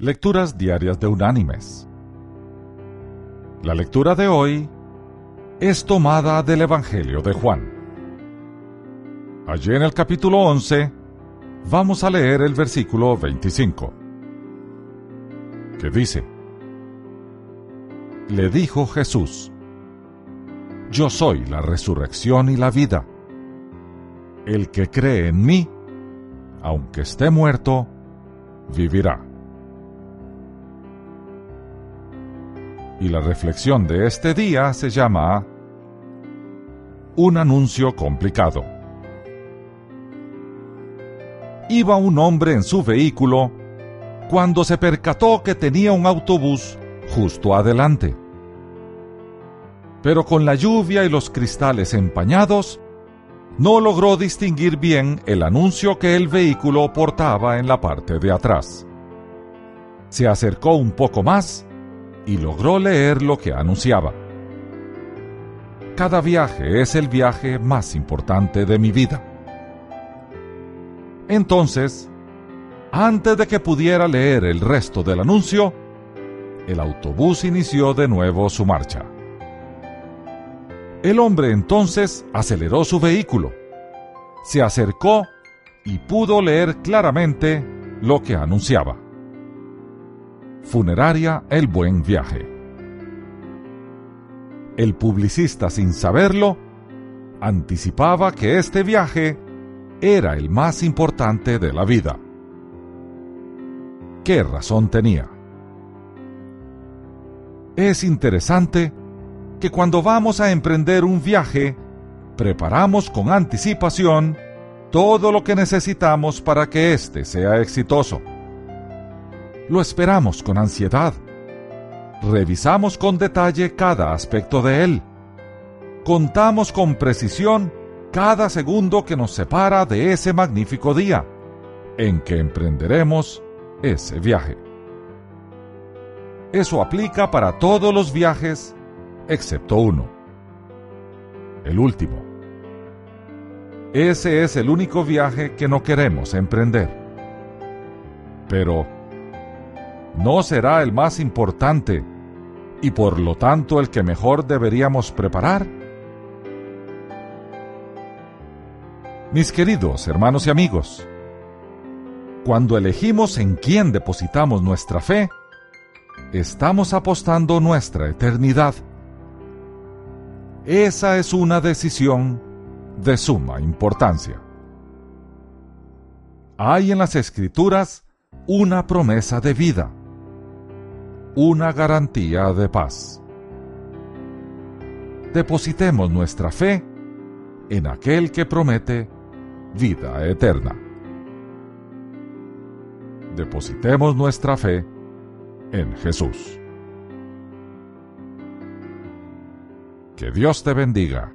Lecturas Diarias de Unánimes. La lectura de hoy es tomada del Evangelio de Juan. Allí en el capítulo 11 vamos a leer el versículo 25, que dice, Le dijo Jesús, Yo soy la resurrección y la vida. El que cree en mí, aunque esté muerto, vivirá. Y la reflexión de este día se llama Un anuncio complicado. Iba un hombre en su vehículo cuando se percató que tenía un autobús justo adelante. Pero con la lluvia y los cristales empañados, no logró distinguir bien el anuncio que el vehículo portaba en la parte de atrás. Se acercó un poco más y logró leer lo que anunciaba. Cada viaje es el viaje más importante de mi vida. Entonces, antes de que pudiera leer el resto del anuncio, el autobús inició de nuevo su marcha. El hombre entonces aceleró su vehículo, se acercó y pudo leer claramente lo que anunciaba. Funeraria El Buen Viaje. El publicista, sin saberlo, anticipaba que este viaje era el más importante de la vida. ¿Qué razón tenía? Es interesante que cuando vamos a emprender un viaje, preparamos con anticipación todo lo que necesitamos para que éste sea exitoso. Lo esperamos con ansiedad. Revisamos con detalle cada aspecto de él. Contamos con precisión cada segundo que nos separa de ese magnífico día en que emprenderemos ese viaje. Eso aplica para todos los viajes excepto uno, el último. Ese es el único viaje que no queremos emprender. Pero, no será el más importante y por lo tanto el que mejor deberíamos preparar? Mis queridos hermanos y amigos, cuando elegimos en quién depositamos nuestra fe, estamos apostando nuestra eternidad. Esa es una decisión de suma importancia. Hay en las escrituras una promesa de vida una garantía de paz. Depositemos nuestra fe en aquel que promete vida eterna. Depositemos nuestra fe en Jesús. Que Dios te bendiga.